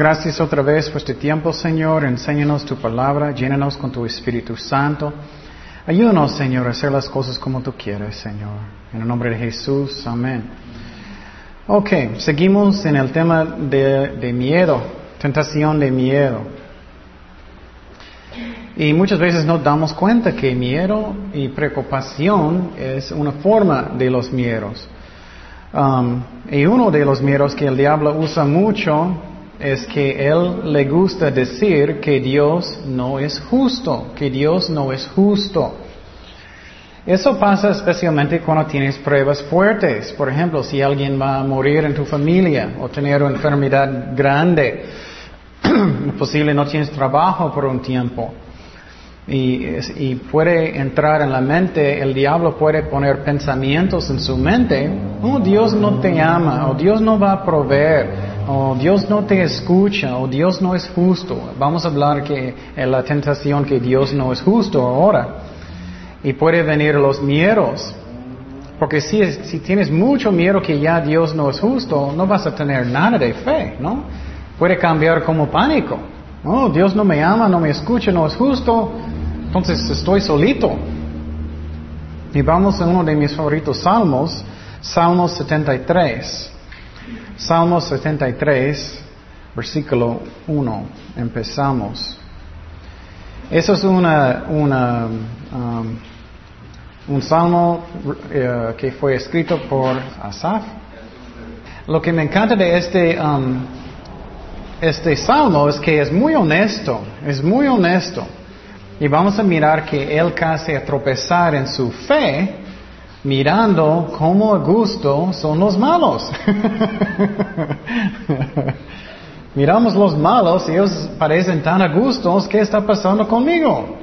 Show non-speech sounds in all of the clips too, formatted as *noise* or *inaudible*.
Gracias otra vez por este tiempo, Señor. Enséñanos tu palabra, llénanos con tu Espíritu Santo. Ayúdanos, Señor, a hacer las cosas como tú quieres, Señor. En el nombre de Jesús, amén. Ok, seguimos en el tema de, de miedo, tentación de miedo. Y muchas veces nos damos cuenta que miedo y preocupación es una forma de los miedos. Um, y uno de los miedos que el diablo usa mucho es que él le gusta decir que Dios no es justo, que Dios no es justo. Eso pasa especialmente cuando tienes pruebas fuertes. Por ejemplo, si alguien va a morir en tu familia o tener una enfermedad grande, *clears throat* posible no tienes trabajo por un tiempo. Y, puede entrar en la mente, el diablo puede poner pensamientos en su mente, oh Dios no te ama, o Dios no va a proveer, o Dios no te escucha, o Dios no es justo. Vamos a hablar que en la tentación que Dios no es justo ahora. Y puede venir los miedos. Porque si, tienes mucho miedo que ya Dios no es justo, no vas a tener nada de fe, ¿no? Puede cambiar como pánico. Oh, Dios no me ama, no me escucha, no es justo. Entonces estoy solito. Y vamos a uno de mis favoritos salmos, Salmos 73. Salmos 73, versículo 1. Empezamos. Eso es una, una um, un salmo eh, que fue escrito por Asaf. Lo que me encanta de este, um, este salmo es que es muy honesto, es muy honesto. Y vamos a mirar que él casi a tropezar en su fe, mirando cómo a gusto son los malos. *laughs* Miramos los malos y ellos parecen tan a gustos, ¿qué está pasando conmigo?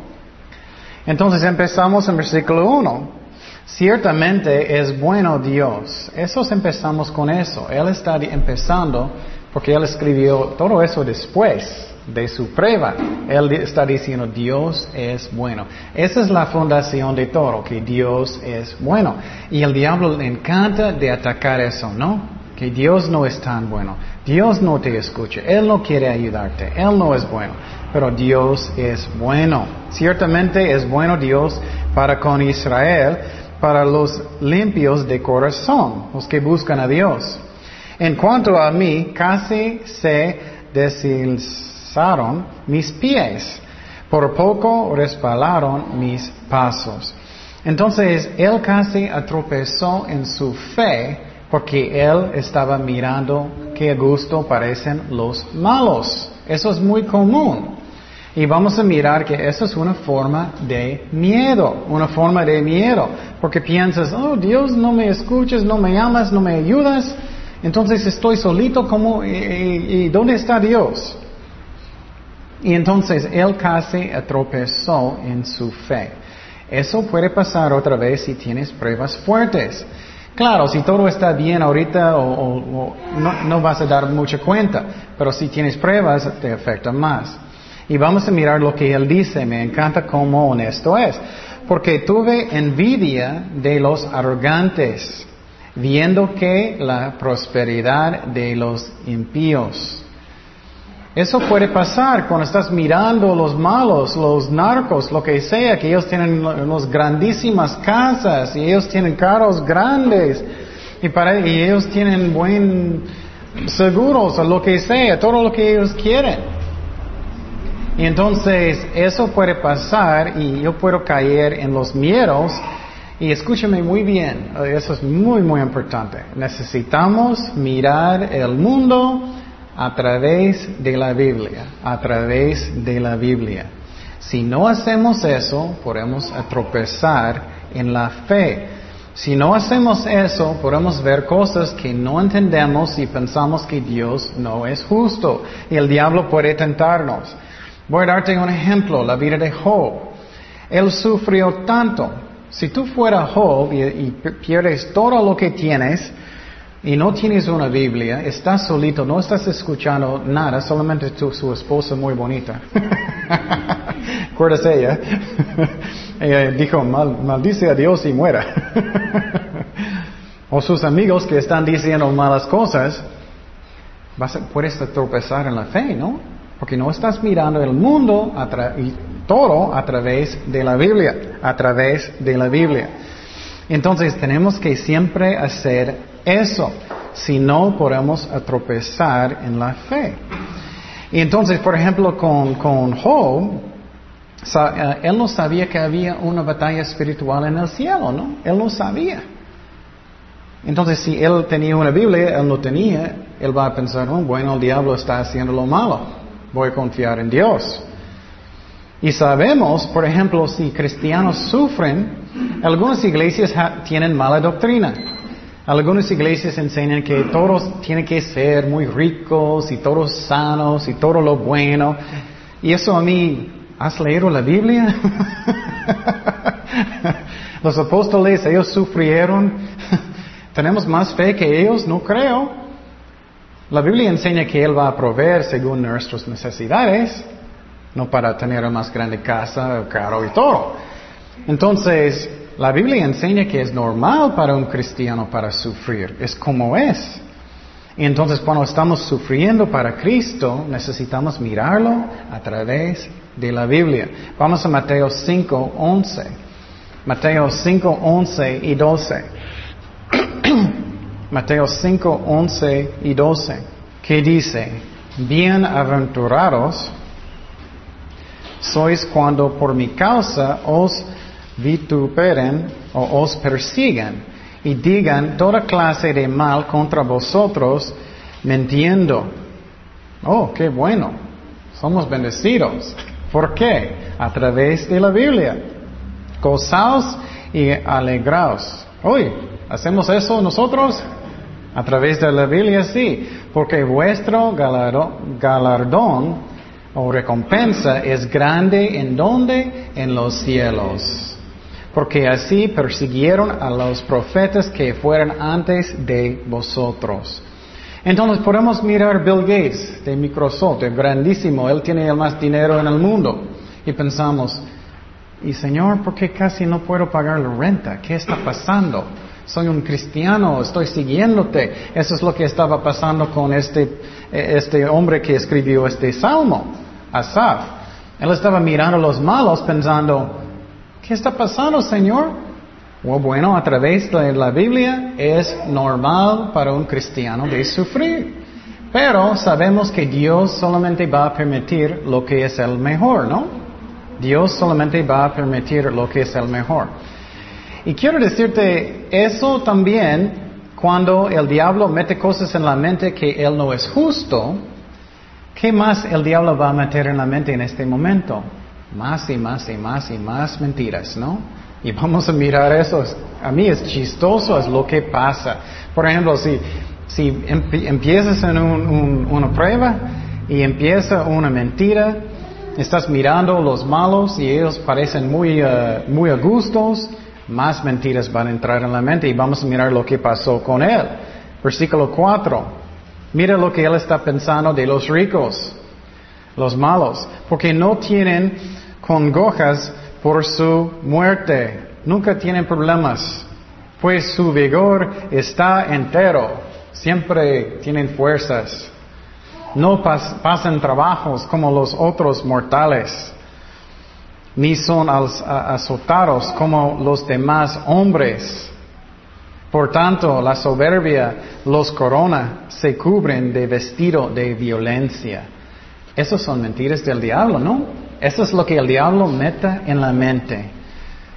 Entonces empezamos en versículo 1. Ciertamente es bueno Dios. Eso empezamos con eso. Él está empezando porque Él escribió todo eso después de su prueba. Él está diciendo, Dios es bueno. Esa es la fundación de todo, que Dios es bueno. Y el diablo le encanta de atacar eso, ¿no? Que Dios no es tan bueno. Dios no te escucha. Él no quiere ayudarte. Él no es bueno. Pero Dios es bueno. Ciertamente es bueno Dios para con Israel, para los limpios de corazón, los que buscan a Dios. En cuanto a mí, casi se mis pies, por poco respalaron mis pasos. Entonces él casi atropezó en su fe porque él estaba mirando qué gusto parecen los malos. Eso es muy común. Y vamos a mirar que eso es una forma de miedo, una forma de miedo, porque piensas, oh Dios, no me escuchas, no me amas, no me ayudas, entonces estoy solito, como, y dónde está Dios? Y entonces él casi tropezó en su fe. Eso puede pasar otra vez si tienes pruebas fuertes. Claro, si todo está bien ahorita o, no, vas a dar mucha cuenta, pero si tienes pruebas te afecta más. Y vamos a mirar lo que él dice, me encanta cómo honesto es, porque tuve envidia de los arrogantes, viendo que la prosperidad de los impíos. Eso puede pasar cuando estás mirando los malos, los narcos, lo que sea, que ellos tienen unas grandísimas casas y ellos tienen carros grandes y, para, y ellos tienen buen seguros o lo que sea, todo lo que ellos quieren. Y entonces eso puede pasar y yo puedo caer en los miedos. Y escúchame muy bien, eso es muy, muy importante. Necesitamos mirar el mundo a través de la Biblia, a través de la Biblia. Si no hacemos eso, podemos tropezar en la fe. Si no hacemos eso, podemos ver cosas que no entendemos y pensamos que Dios no es justo y el diablo puede tentarnos. Voy a darte un ejemplo, la vida de Job. Él sufrió tanto. Si tú fueras Job y pierdes todo lo que tienes, y no tienes una Biblia, estás solito, no estás escuchando nada, solamente tu, su esposa muy bonita. *laughs* ¿Recuerdas ella? *laughs* ella dijo, maldice a Dios y muera. *laughs* o sus amigos que están diciendo malas cosas. vas a, puedes tropezar en la fe, ¿no? Porque no estás mirando el mundo y todo a través de la Biblia, a través de la Biblia. Entonces tenemos que siempre hacer eso, si no podemos tropezar en la fe. Y entonces, por ejemplo, con, con Job, eh, él no sabía que había una batalla espiritual en el cielo, ¿no? Él no sabía. Entonces, si él tenía una Biblia, él no tenía, él va a pensar, oh, bueno, el diablo está haciendo lo malo, voy a confiar en Dios. Y sabemos, por ejemplo, si cristianos sufren, algunas iglesias tienen mala doctrina. Algunas iglesias enseñan que todos tienen que ser muy ricos y todos sanos y todo lo bueno. Y eso a mí, ¿has leído la Biblia? *laughs* Los apóstoles, ellos sufrieron. *laughs* ¿Tenemos más fe que ellos? No creo. La Biblia enseña que Él va a proveer según nuestras necesidades, no para tener una más grande casa, carro y todo. Entonces, la Biblia enseña que es normal para un cristiano para sufrir, es como es. Y entonces cuando estamos sufriendo para Cristo, necesitamos mirarlo a través de la Biblia. Vamos a Mateo 5, 11. Mateo 5, 11 y 12. *clears throat* Mateo 5, 11 y 12. Que dice, bienaventurados sois cuando por mi causa os vituperen o os persigan y digan toda clase de mal contra vosotros, mintiendo. Oh, qué bueno. Somos bendecidos. ¿Por qué? A través de la Biblia. Gozaos y alegraos. Hoy, ¿hacemos eso nosotros? A través de la Biblia, sí. Porque vuestro galardón o recompensa es grande en donde? En los cielos porque así persiguieron a los profetas que fueron antes de vosotros. Entonces podemos mirar Bill Gates de Microsoft, es grandísimo, él tiene el más dinero en el mundo. Y pensamos, y Señor, ¿por qué casi no puedo pagar la renta? ¿Qué está pasando? Soy un cristiano, estoy siguiéndote. Eso es lo que estaba pasando con este, este hombre que escribió este salmo, Asaf. Él estaba mirando a los malos pensando, ¿Qué está pasando, Señor? bueno, a través de la Biblia es normal para un cristiano de sufrir. Pero sabemos que Dios solamente va a permitir lo que es el mejor, ¿no? Dios solamente va a permitir lo que es el mejor. Y quiero decirte eso también cuando el diablo mete cosas en la mente que él no es justo. ¿Qué más el diablo va a meter en la mente en este momento? Más y más y más y más mentiras, ¿no? Y vamos a mirar eso. A mí es chistoso, es lo que pasa. Por ejemplo, si, si empiezas en una prueba y empieza una mentira, estás mirando los malos y ellos parecen muy, uh, muy a gustos, más mentiras van a entrar en la mente y vamos a mirar lo que pasó con él. Versículo 4. Mira lo que él está pensando de los ricos, los malos, porque no tienen congojas por su muerte. Nunca tienen problemas, pues su vigor está entero. Siempre tienen fuerzas. No pasan trabajos como los otros mortales, ni son azotados como los demás hombres. Por tanto, la soberbia los corona, se cubren de vestido de violencia. Esas son mentiras del diablo, ¿no? Eso es lo que el diablo meta en la mente.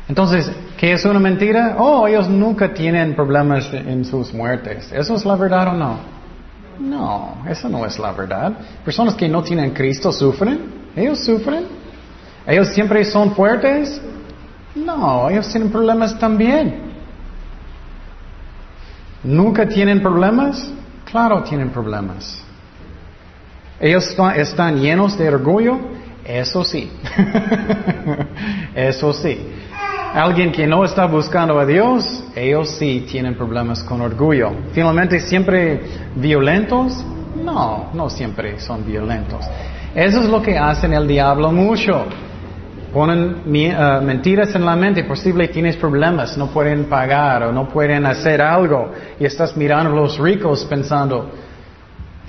Entonces, ¿qué es una mentira? Oh, ellos nunca tienen problemas en sus muertes. ¿Eso es la verdad o no? No, eso no es la verdad. Personas que no tienen Cristo sufren. Ellos sufren. ¿Ellos siempre son fuertes? No, ellos tienen problemas también. ¿Nunca tienen problemas? Claro, tienen problemas. ¿Ellos están llenos de orgullo? Eso sí. *laughs* Eso sí. Alguien que no está buscando a Dios, ellos sí tienen problemas con orgullo. Finalmente, ¿siempre violentos? No, no siempre son violentos. Eso es lo que hacen el diablo mucho. Ponen uh, mentiras en la mente, posible tienes problemas, no pueden pagar o no pueden hacer algo y estás mirando a los ricos pensando,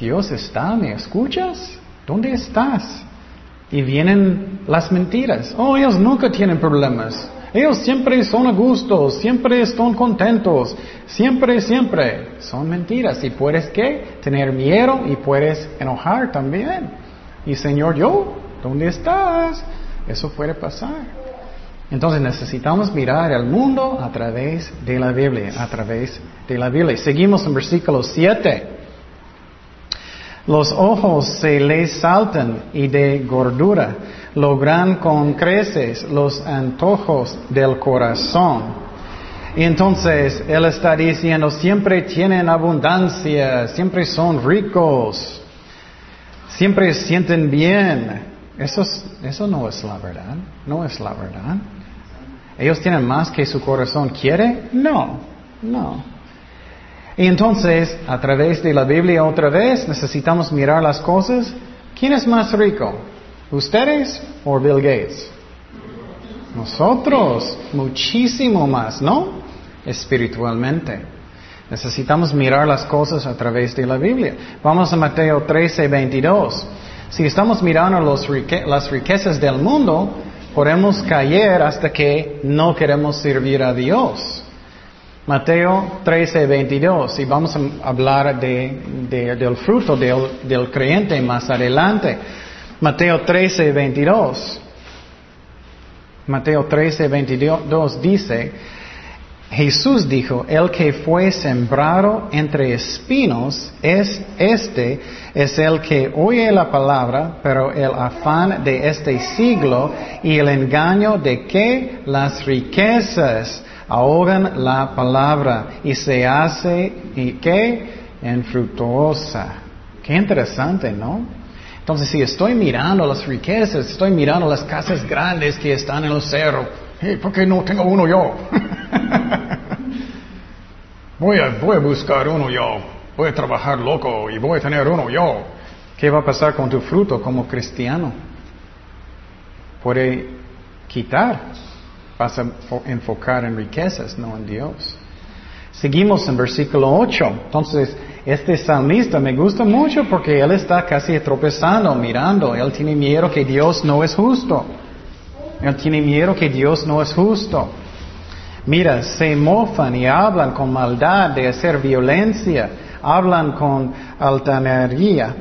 Dios está, ¿me escuchas? ¿Dónde estás? Y vienen las mentiras. Oh, ellos nunca tienen problemas. Ellos siempre son a gusto, siempre están contentos, siempre, siempre. Son mentiras. Y puedes qué? Tener miedo y puedes enojar también. Y Señor, yo, ¿dónde estás? Eso puede pasar. Entonces necesitamos mirar al mundo a través de la Biblia, a través de la Biblia. Seguimos en versículo 7. Los ojos se les saltan y de gordura logran con creces los antojos del corazón. Entonces Él está diciendo, siempre tienen abundancia, siempre son ricos, siempre sienten bien. Eso, eso no es la verdad, no es la verdad. ¿Ellos tienen más que su corazón quiere? No, no. Y entonces, a través de la Biblia otra vez, necesitamos mirar las cosas. ¿Quién es más rico? ¿Ustedes o Bill Gates? Nosotros, muchísimo más, ¿no? Espiritualmente. Necesitamos mirar las cosas a través de la Biblia. Vamos a Mateo 13, 22. Si estamos mirando las riquezas del mundo, podemos caer hasta que no queremos servir a Dios. Mateo 13, 22, y vamos a hablar del fruto del, del, creyente más adelante. Mateo 13, 22. Mateo 13, 22 dice, Jesús dijo, el que fue sembrado entre espinos es este, es el que oye la palabra, pero el afán de este siglo y el engaño de que las riquezas ahogan la palabra y se hace, ¿y qué? Infructuosa. Qué interesante, ¿no? Entonces, si estoy mirando las riquezas, estoy mirando las casas grandes que están en el cerro, ¿por qué no tengo uno yo? *laughs* voy, a, voy a buscar uno yo, voy a trabajar loco y voy a tener uno yo. ¿Qué va a pasar con tu fruto como cristiano? Puede quitar, vas a enfocar en riquezas, no en Dios. Seguimos en versículo 8. Entonces, este salmista me gusta mucho porque él está casi tropezando, mirando. Él tiene miedo que Dios no es justo. Él tiene miedo que Dios no es justo. Mira, se mofan y hablan con maldad de hacer violencia, hablan con altanería,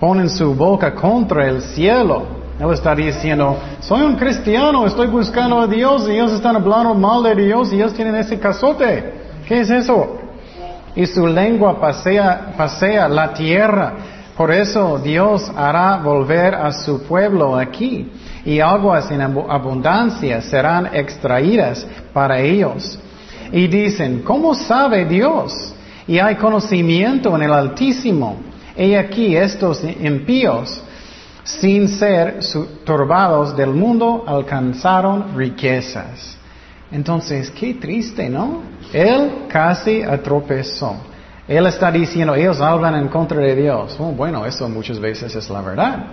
ponen su boca contra el cielo. Él está diciendo, soy un cristiano, estoy buscando a Dios y ellos están hablando mal de Dios y ellos tienen ese casote. ¿Qué es eso? Y su lengua pasea, pasea la tierra. Por eso Dios hará volver a su pueblo aquí y aguas en abundancia serán extraídas para ellos. Y dicen, ¿cómo sabe Dios? Y hay conocimiento en el Altísimo. Y aquí estos impíos, sin ser turbados del mundo, alcanzaron riquezas. Entonces, qué triste, ¿no? Él casi atropezó. Él está diciendo, ellos hablan en contra de Dios. Oh, bueno, eso muchas veces es la verdad.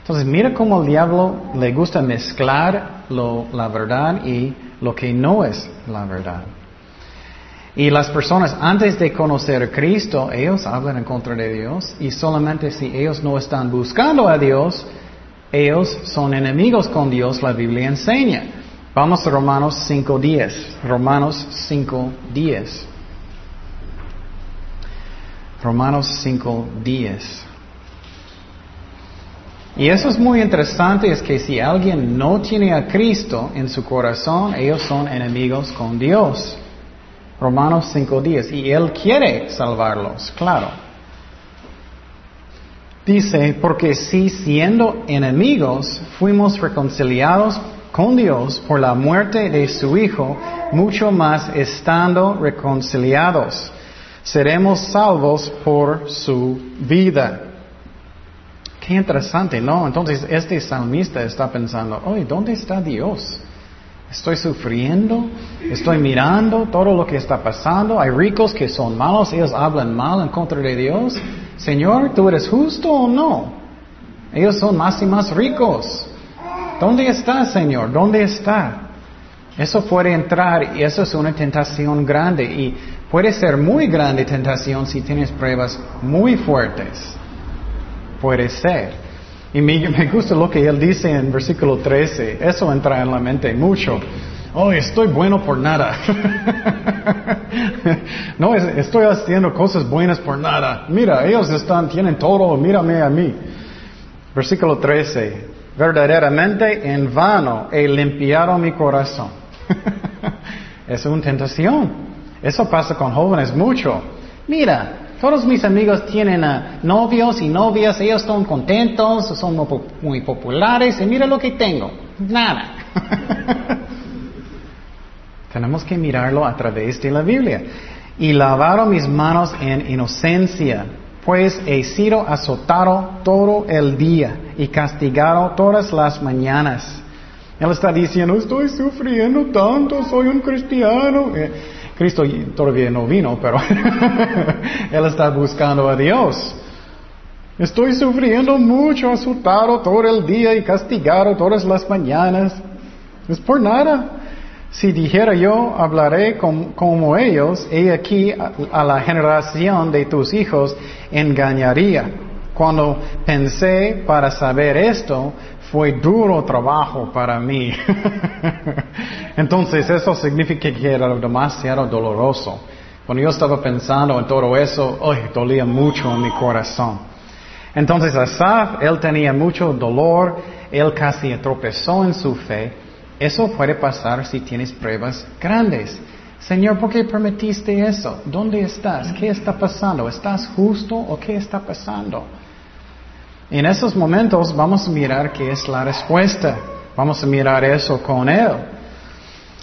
Entonces, mira cómo el diablo le gusta mezclar la verdad y lo que no es la verdad. Y las personas, antes de conocer a Cristo, ellos hablan en contra de Dios y solamente si ellos no están buscando a Dios, ellos son enemigos con Dios, la Biblia enseña. Vamos a Romanos 5.10. Romanos 5.10. Romanos 5.10. Y eso es muy interesante, es que si alguien no tiene a Cristo en su corazón, ellos son enemigos con Dios. Romanos 5.10. Y Él quiere salvarlos, claro. Dice, porque si siendo enemigos fuimos reconciliados con Dios por la muerte de su Hijo, mucho más estando reconciliados, seremos salvos por su vida. Qué interesante, ¿no? Entonces este salmista está pensando, oye, ¿dónde está Dios? Estoy sufriendo, estoy mirando todo lo que está pasando. Hay ricos que son malos, ellos hablan mal en contra de Dios. Señor, ¿tú eres justo o no? Ellos son más y más ricos. ¿Dónde está, Señor? ¿Dónde está? Eso puede entrar y eso es una tentación grande y puede ser muy grande tentación si tienes pruebas muy fuertes. puede ser. Y me, me gusta lo que él dice en versículo 13. Eso entra en la mente mucho. Oh, estoy bueno por nada. *laughs* no, estoy haciendo cosas buenas por nada. Mira, ellos están, tienen todo, mírame a mí. Versículo 13. Verdaderamente en vano he limpiado mi corazón. *laughs* es una tentación. Eso pasa con jóvenes mucho. Mira, todos mis amigos tienen novios y novias, ellos están contentos, son muy populares y mira lo que tengo. Nada. *laughs* Tenemos que mirarlo a través de la Biblia. Y lavaron mis manos en inocencia, pues he sido azotado todo el día y castigado todas las mañanas. Él está diciendo, estoy sufriendo tanto, soy un cristiano. Cristo todavía no vino, pero *laughs* Él está buscando a Dios. Estoy sufriendo mucho, azotado todo el día y castigado todas las mañanas. Es por nada. Si dijera yo, hablaré como ellos, he aquí a, la generación de tus hijos engañaría. Cuando pensé para saber esto, fue duro trabajo para mí. *laughs* Entonces eso significa que era demasiado doloroso. Cuando yo estaba pensando en todo eso, hoy dolía mucho en mi corazón. Entonces Asaf, él tenía mucho dolor, él casi tropezó en su fe, eso puede pasar si tienes pruebas grandes. Señor, ¿por qué permitiste eso? ¿Dónde estás? ¿Qué está pasando? ¿Estás justo o qué está pasando? En esos momentos vamos a mirar qué es la respuesta. Vamos a mirar eso con Él.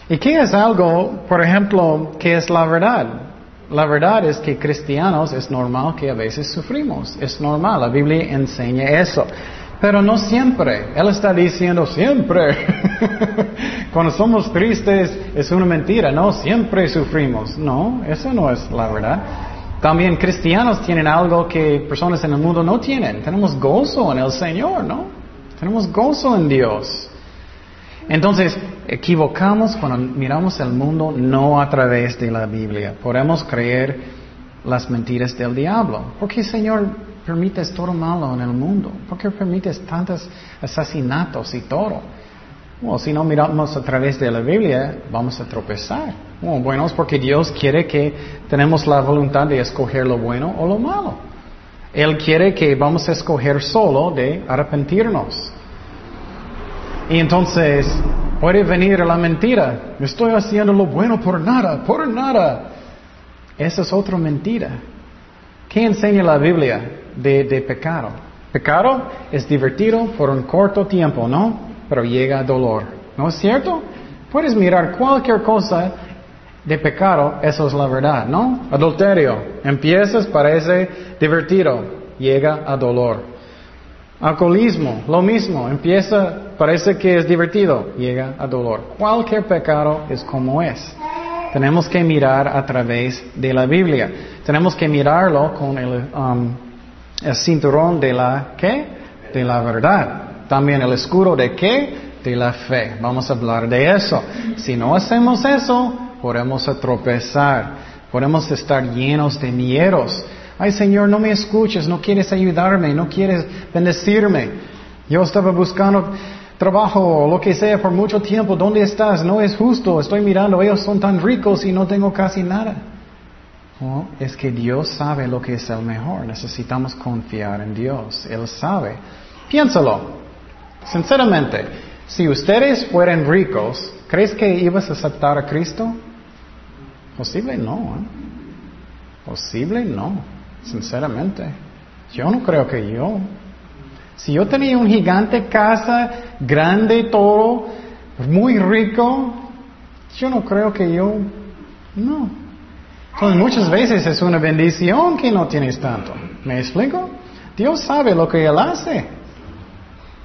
¿Y qué es algo, por ejemplo, qué es la verdad? La verdad es que cristianos es normal que a veces sufrimos. Es normal. La Biblia enseña eso. Pero no siempre. Él está diciendo siempre. *laughs* Cuando somos tristes es una mentira. No, siempre sufrimos. No, eso no es la verdad. También cristianos tienen algo que personas en el mundo no tienen. Tenemos gozo en el Señor, ¿no? Tenemos gozo en Dios. Entonces, equivocamos cuando miramos el mundo no a través de la Biblia. Podemos creer las mentiras del diablo. Porque, Señor, permites todo malo en el mundo? ¿Por qué permites tantos asesinatos y todo? Bueno, si no miramos a través de la Biblia, vamos a tropezar. Bueno, es porque Dios quiere que tenemos la voluntad de escoger lo bueno o lo malo. Él quiere que vamos a escoger solo de arrepentirnos. Y entonces puede venir la mentira. Estoy haciendo lo bueno por nada, por nada. Esa es otra mentira. ¿Qué enseña la Biblia? de, pecado. Pecado es divertido por un corto tiempo, ¿no? Pero llega dolor. ¿No es cierto? Puedes mirar cualquier cosa de pecado, eso es la verdad, ¿no? Adulterio, empiezas, parece divertido, llega a dolor. Alcoholismo, lo mismo, empieza, parece que es divertido, llega a dolor. Cualquier pecado es como es. Tenemos que mirar a través de la Biblia. Tenemos que mirarlo con el, um, cinturón de la qué? De la verdad. También el escudo de qué? De la fe. Vamos a hablar de eso. Si no hacemos eso, podemos tropezar. Podemos estar llenos de miedos. Ay Señor, no me escuches, no quieres ayudarme, no quieres bendecirme. Yo estaba buscando trabajo o lo que sea por mucho tiempo. ¿Dónde estás? No es justo. Estoy mirando, ellos son tan ricos y no tengo casi nada es que Dios sabe lo que es el mejor. Necesitamos confiar en Dios. Él sabe. Piénsalo. Sinceramente, si ustedes fueran ricos, ¿crees que ibas a aceptar a Cristo? Posible no. ¿eh? Posible no. Sinceramente. Yo no creo que yo. Si yo tenía un gigante casa, grande todo, muy rico, yo no creo que yo. No. Entonces muchas veces es una bendición que no tienes tanto. ¿Me explico? Dios sabe lo que Él hace.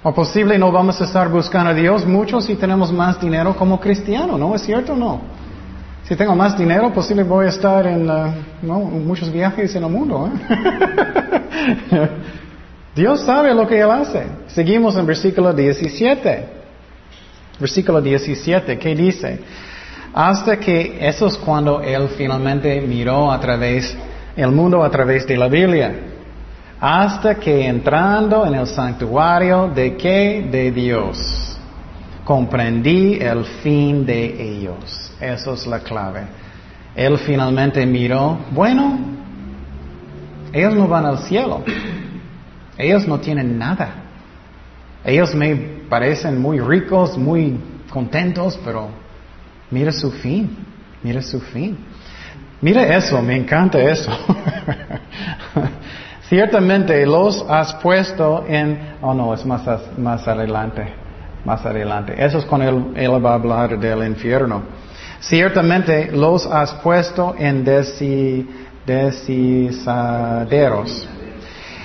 O posible no vamos a estar buscando a Dios mucho si tenemos más dinero como cristiano, ¿no? ¿Es cierto no? Si tengo más dinero, posible voy a estar en uh, muchos viajes en el mundo. ¿eh? *laughs* Dios sabe lo que Él hace. Seguimos en versículo 17. Versículo 17, ¿qué dice? Hasta que eso es cuando él finalmente miró a través, el mundo a través de la Biblia. hasta que entrando en el santuario de qué? De Dios, comprendí el fin de ellos. Eso es la clave. Él finalmente miró, bueno, ellos no van al cielo. Ellos no tienen nada. Ellos me parecen muy ricos, muy contentos, pero mira su fin, mira su fin. Mira eso, me encanta eso. *laughs* Ciertamente los has puesto en, oh no, es más, más adelante, más adelante. Eso es cuando él, él va a hablar del infierno. Ciertamente los has puesto en desi, decisaderos.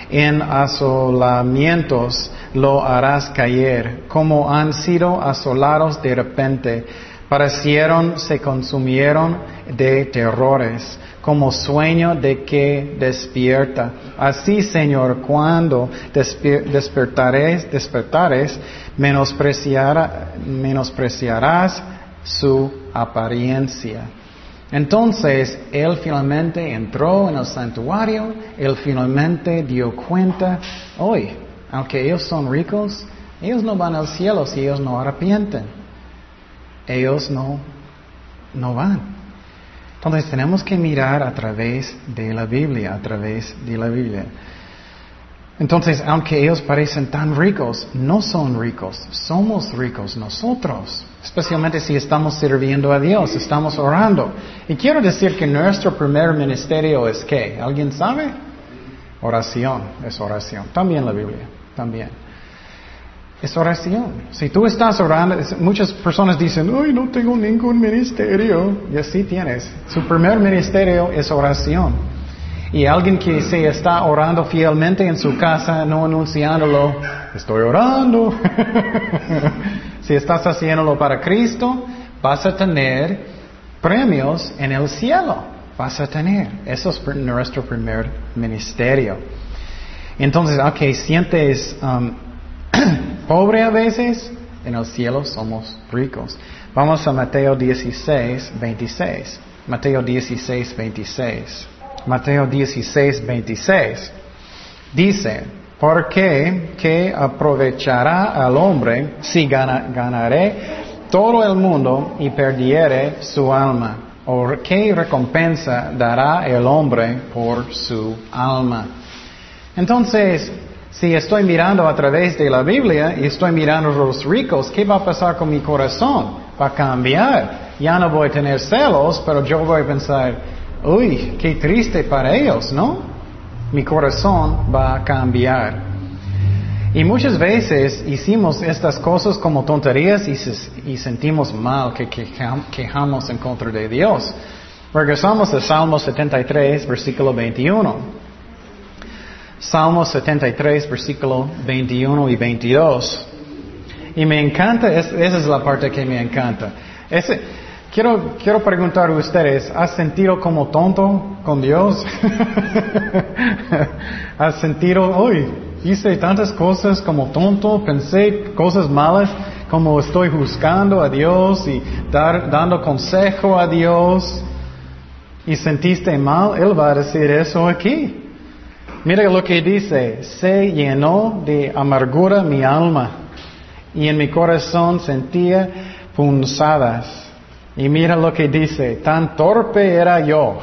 En asolamientos lo harás caer, como han sido asolados de repente. Parecieron, se consumieron de terrores, como sueño de que despierta. Así, Señor, cuando despertares, despertares, menospreciarás su apariencia. Entonces, él finalmente entró en el santuario, él finalmente dio cuenta, hoy, aunque ellos son ricos, ellos no van al cielo si ellos no arrepienten. Ellos no, no van. Entonces tenemos que mirar a través de la Biblia, a través de la Biblia. Entonces, aunque ellos parecen tan ricos, no son ricos, somos ricos nosotros, especialmente si estamos sirviendo a Dios, estamos orando. Y quiero decir que nuestro primer ministerio es qué? ¿Alguien sabe? Oración, es oración. También la Biblia, también. Es oración. Si tú estás orando, muchas personas dicen, ay, no tengo ningún ministerio. Y así tienes. Su primer ministerio es oración. Y alguien que se está orando fielmente en su casa, no anunciándolo, estoy orando. *laughs* si estás haciéndolo para Cristo, vas a tener premios en el cielo. Vas a tener. Eso es nuestro primer ministerio. Entonces, aunque sientes um, *clears throat* pobre a veces, en el cielo somos ricos. Vamos a Mateo 16, 26. Mateo 16, 26. Mateo 16, 26. Dice, ¿por qué? ¿Qué aprovechará al hombre si ganaré todo el mundo y perdiere su alma? ¿O qué recompensa dará el hombre por su alma? Entonces, si estoy mirando a través de la Biblia y estoy mirando a los ricos, ¿qué va a pasar con mi corazón? Va a cambiar. Ya no voy a tener celos, pero yo voy a pensar, uy, qué triste para ellos, ¿no? Mi corazón va a cambiar. Y muchas veces hicimos estas cosas como tonterías y, sentimos mal que quejamos en contra de Dios. Regresamos a Salmo 73, versículo 21. Salmo 73, versículo 21 y 22. Y me encanta, esa es la parte que me encanta. Ese, Quiero, quiero preguntar a ustedes, ¿has sentido como tonto con Dios? *laughs* ¿Has sentido, hoy hice tantas cosas como tonto, pensé cosas malas, como estoy juzgando a Dios y dar, dando consejo a Dios y sentiste mal? Él va a decir eso aquí. Mira lo que dice, se llenó de amargura mi alma y en mi corazón sentía punzadas. Y mira lo que dice, tan torpe era yo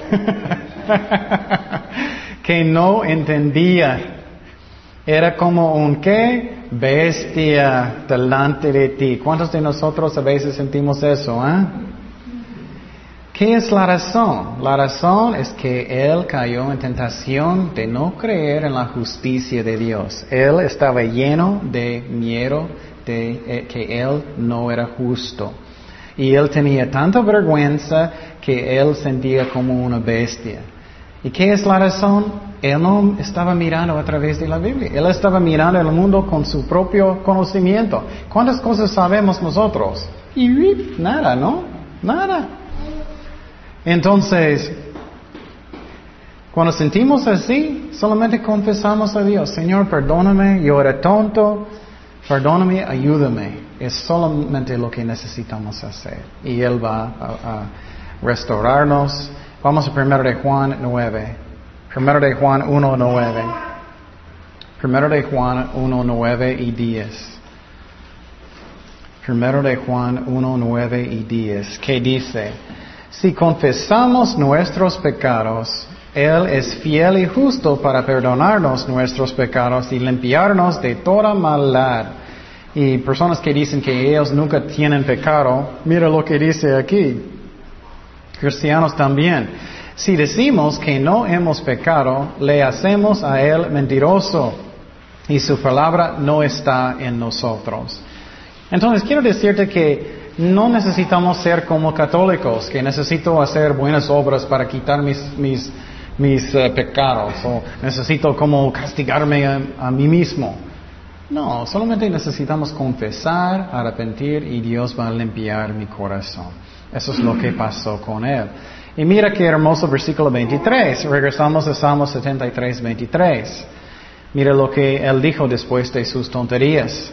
*laughs* que no entendía. Era como un qué? Bestia delante de ti. ¿Cuántos de nosotros a veces sentimos eso? Eh? ¿Qué es la razón? La razón es que él cayó en tentación de no creer en la justicia de Dios. Él estaba lleno de miedo de eh, que él no era justo. Y él tenía tanta vergüenza que él sentía como una bestia. ¿Y qué es la razón? Él no estaba mirando a través de la Biblia. Él estaba mirando el mundo con su propio conocimiento. ¿Cuántas cosas sabemos nosotros? Y nada, ¿no? Nada. Entonces, cuando sentimos así, solamente confesamos a Dios, Señor, perdóname, yo era tonto, perdóname, ayúdame. Es solamente lo que necesitamos hacer. Y Él va a, restaurarnos. Vamos a primero de Juan 9. Primero de Juan 1, 9. Primero de Juan 1, 9 y 10. Primero de Juan 1, 9 y 10, que dice, si confesamos nuestros pecados, Él es fiel y justo para perdonarnos nuestros pecados y limpiarnos de toda maldad. Y personas que dicen que ellos nunca tienen pecado, mira lo que dice aquí. Cristianos también. Si decimos que no hemos pecado, le hacemos a Él mentiroso y su palabra no está en nosotros. Entonces quiero decirte que no necesitamos ser como católicos, que necesito hacer buenas obras para quitar mis, mis, mis eh, pecados o necesito como castigarme a, mí mismo. No, solamente necesitamos confesar, arrepentir y Dios va a limpiar mi corazón. Eso es lo que pasó con él. Y mira qué hermoso versículo 23. Regresamos a Salmo 73, 23. Mira lo que él dijo después de sus tonterías.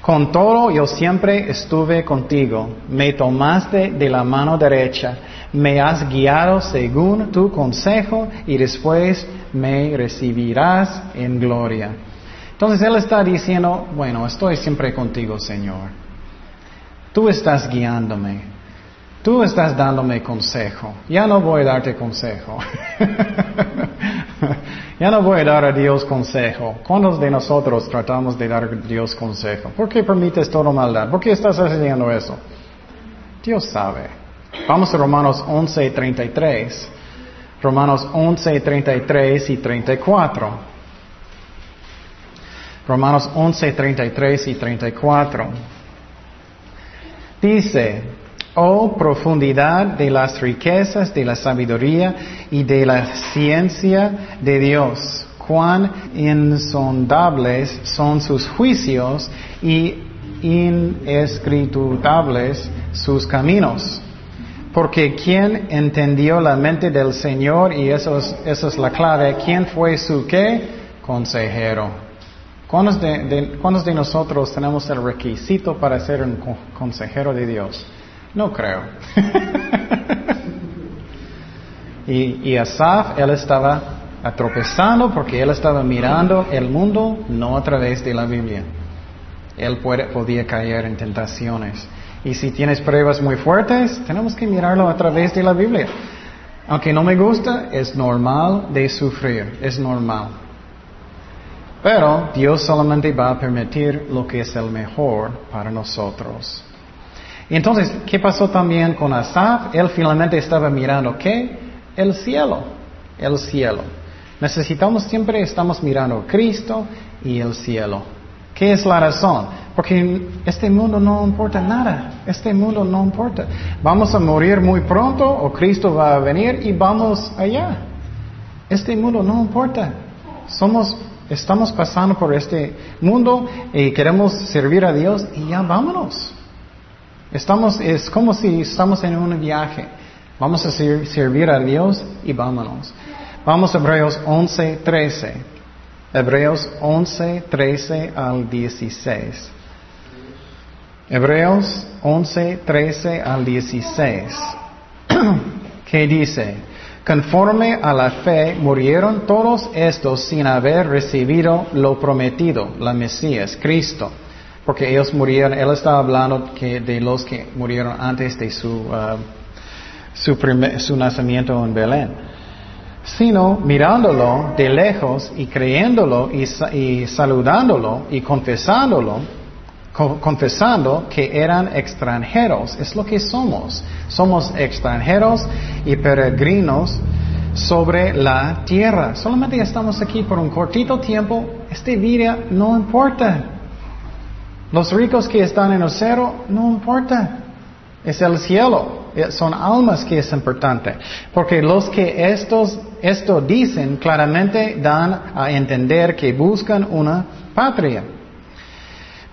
Con todo yo siempre estuve contigo, me tomaste de la mano derecha, me has guiado según tu consejo y después me recibirás en gloria. Entonces Él está diciendo, bueno, estoy siempre contigo, Señor. Tú estás guiándome. Tú estás dándome consejo. Ya no voy a darte consejo. *laughs* Ya no voy a dar a Dios consejo. ¿Cuántos de nosotros tratamos de dar a Dios consejo? ¿Por qué permites toda maldad? ¿Por qué estás haciendo eso? Dios sabe. Vamos a Romanos 11, 33. Romanos 11, 33 y 34. Romanos 11, 33 y 34. Dice, Oh profundidad de las riquezas de la sabiduría y de la ciencia de Dios. Cuán insondables son sus juicios y inescrutables sus caminos. Porque quien entendió la mente del Señor, y eso es, eso es la clave, ¿quién fue su qué? Consejero. ¿Cuántos de, de, ¿Cuántos de nosotros tenemos el requisito para ser un consejero de Dios? No creo. *laughs* y, Asaf, él estaba atropezando porque él estaba mirando el mundo no a través de la Biblia. Él podía caer en tentaciones. Y si tienes pruebas muy fuertes, tenemos que mirarlo a través de la Biblia. Aunque no me gusta, es normal de sufrir, es normal. Pero Dios solamente va a permitir lo que es el mejor para nosotros. Entonces, ¿qué pasó también con Asaf? Él finalmente estaba mirando, ¿qué? El cielo, el cielo. Necesitamos siempre, estamos mirando Cristo y el cielo. ¿Qué es la razón? Porque este mundo no importa nada. Este mundo no importa. Vamos a morir muy pronto o Cristo va a venir y vamos allá. Este mundo no importa. Somos, estamos pasando por este mundo y queremos servir a Dios y ya vámonos. Estamos, es como si estamos en un viaje. Vamos a servir a Dios y vámonos. Vamos a Hebreos 11, 13. Hebreos 11, 13 al 16. Hebreos 11, 13 al 16. *clears throat* ¿Qué dice? Conforme a la fe murieron todos estos sin haber recibido lo prometido, la Mesías, Cristo. Porque ellos murieron, él estaba hablando de los que murieron antes de su, uh, su, su nacimiento en Belén, sino mirándolo de lejos y creyéndolo y saludándolo y confesándolo, confesando que eran extranjeros. Es lo que somos. Somos extranjeros y peregrinos sobre la tierra. Solamente estamos aquí por un cortito tiempo. Este vida no importa. Los ricos que están en el cero, no importa. Es el cielo. Eh, son almas que es importante. Porque los que estos, esto dicen claramente dan a entender que buscan una patria.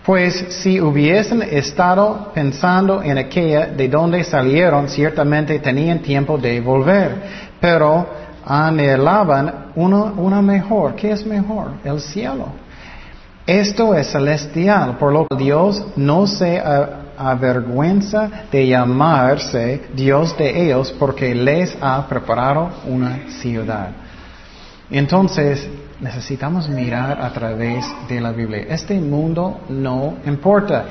Pues si hubiesen estado pensando en aquella de donde salieron, ciertamente tenían tiempo de volver. Pero anhelaban una, una mejor. ¿Qué es mejor? El cielo. Esto es celestial, por lo que Dios no se avergüenza de llamarse Dios de ellos porque les ha preparado una ciudad. Entonces, necesitamos mirar a través de la Biblia. Este mundo no importa.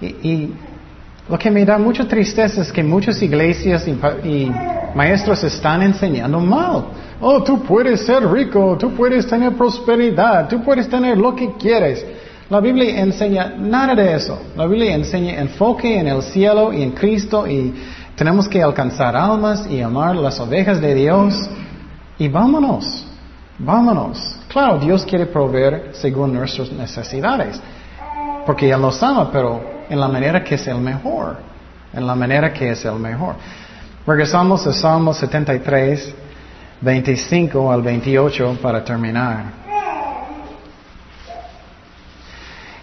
Y, lo que me da mucha tristeza es que muchas iglesias y, maestros están enseñando mal. Oh, tú puedes ser rico, tú puedes tener prosperidad, tú puedes tener lo que quieres. La Biblia enseña nada de eso. La Biblia enseña enfoque en el cielo y en Cristo y tenemos que alcanzar almas y amar las ovejas de Dios. Y vámonos, vámonos. Claro, Dios quiere proveer según nuestras necesidades, porque Él nos ama, pero en la manera que es el mejor, en la manera que es el mejor. Regresamos a Salmo 73, 25 al 28 para terminar.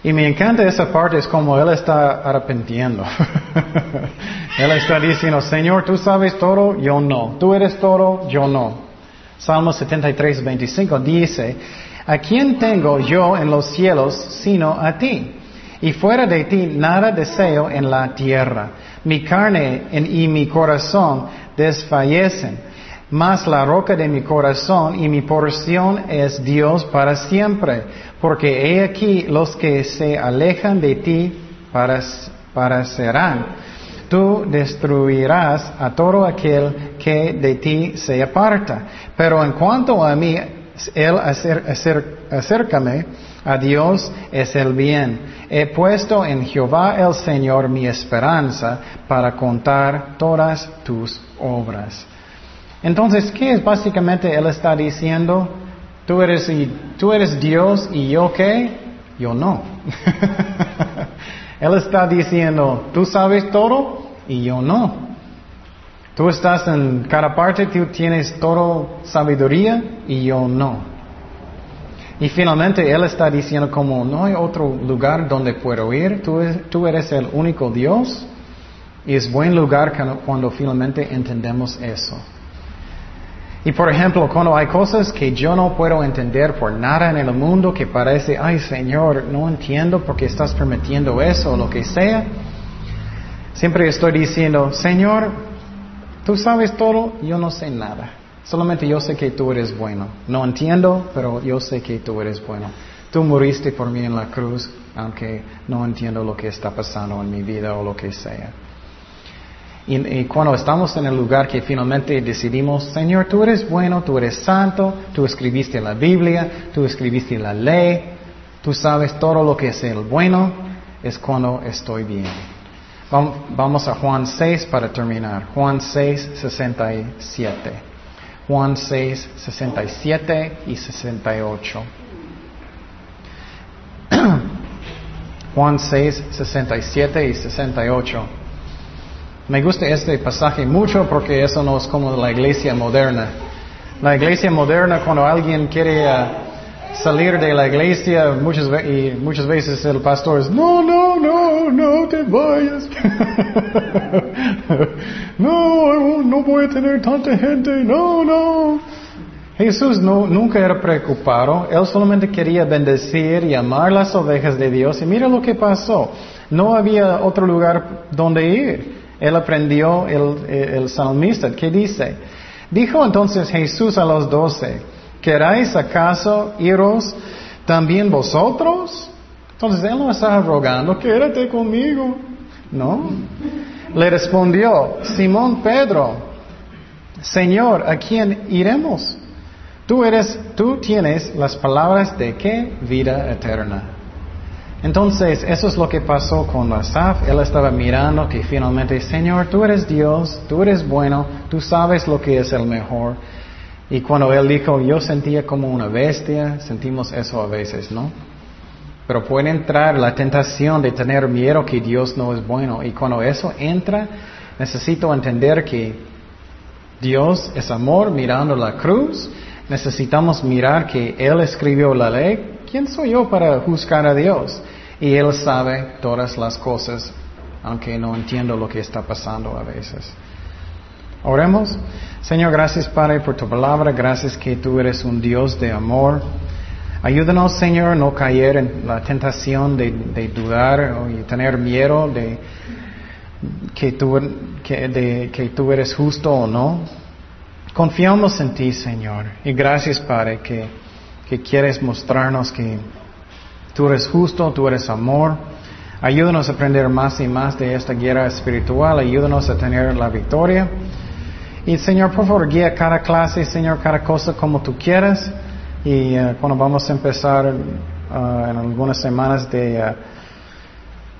Y me encanta esa parte, es como Él está arrepentiendo. *laughs* él está diciendo, Señor, tú sabes todo, yo no. Tú eres todo, yo no. Salmo 73, 25 dice, ¿a quién tengo yo en los cielos sino a ti? Y fuera de ti nada deseo en la tierra. Mi carne y mi corazón desfallecen mas la roca de mi corazón y mi porción es Dios para siempre, porque he aquí los que se alejan de ti para, serán. Tú destruirás a todo aquel que de ti se aparta. Pero en cuanto a mí, el acércame a Dios es el bien. He puesto en Jehová el Señor mi esperanza para contar todas tus obras. Entonces, ¿qué es básicamente Él está diciendo? Tú eres, tú eres Dios y yo qué? Yo no. *laughs* él está diciendo, tú sabes todo y yo no. Tú estás en cada parte, tú tienes toda sabiduría y yo no. Y finalmente Él está diciendo como no hay otro lugar donde puedo ir, tú, tú eres el único Dios. Y es buen lugar cuando finalmente entendemos eso. Y por ejemplo, cuando hay cosas que yo no puedo entender por nada en el mundo que parece, ay Señor, no entiendo por qué estás permitiendo eso o lo que sea, siempre estoy diciendo, Señor, tú sabes todo, yo no sé nada. Solamente yo sé que tú eres bueno. No entiendo, pero yo sé que tú eres bueno. Tú moriste por mí en la cruz, aunque no entiendo lo que está pasando en mi vida o lo que sea. Y, cuando estamos en el lugar que finalmente decidimos, Señor, tú eres bueno, tú eres santo, tú escribiste la Biblia, tú escribiste la ley, tú sabes todo lo que es el bueno, es cuando estoy bien. Vamos a Juan 6 para terminar. Juan 6, 67. Juan 6, 67 y 68. *clears throat* Juan 6, 67 y 68. Me gusta este pasaje mucho porque eso no es como la iglesia moderna. La iglesia moderna, cuando alguien quiere uh, salir de la iglesia, muchas, y muchas veces el pastor es, no, no, no, no te vayas. *laughs* no, no voy a tener tanta gente, no, no. Jesús no, nunca era preocupado, él solamente quería bendecir y amar las ovejas de Dios y mira lo que pasó. No había otro lugar donde ir. Él aprendió el, salmista que dice, dijo entonces Jesús a los doce, ¿queráis acaso iros también vosotros? Entonces él no estaba rogando, quédate conmigo. No. Le respondió Simón Pedro, Señor, ¿a quién iremos? Tú eres, tú tienes las palabras de qué vida eterna. Entonces, eso es lo que pasó con Asaf. Él estaba mirando que finalmente, Señor, tú eres Dios, tú eres bueno, tú sabes lo que es el mejor. Y cuando él dijo, yo sentía como una bestia, sentimos eso a veces, ¿no? Pero puede entrar la tentación de tener miedo que Dios no es bueno. Y cuando eso entra, necesito entender que Dios es amor mirando la cruz. Necesitamos mirar que Él escribió la ley. ¿Quién soy yo para juzgar a Dios? Y Él sabe todas las cosas, aunque no entiendo lo que está pasando a veces. Oremos. Señor, gracias Padre por tu palabra. Gracias que tú eres un Dios de amor. Ayúdanos, Señor, no caer en la tentación de, dudar y tener miedo de que, tú, que, de que tú eres justo o no. Confiamos en ti, Señor. Y gracias, Padre, que, que quieres mostrarnos que tú eres justo, tú eres amor. Ayúdanos a aprender más y más de esta guerra espiritual. Ayúdanos a tener la victoria. Y Señor, por favor, guía cada clase, Señor, cada cosa como tú quieras. Y uh, cuando vamos a empezar uh, en algunas semanas de, uh,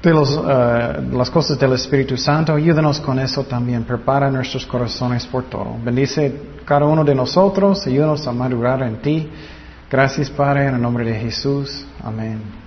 de los, las cosas del Espíritu Santo, ayúdanos con eso también. Prepara nuestros corazones por todo. Bendice cada uno de nosotros. Ayúdanos a madurar en ti. Gracias, Padre, en el nombre de Jesús. Amén.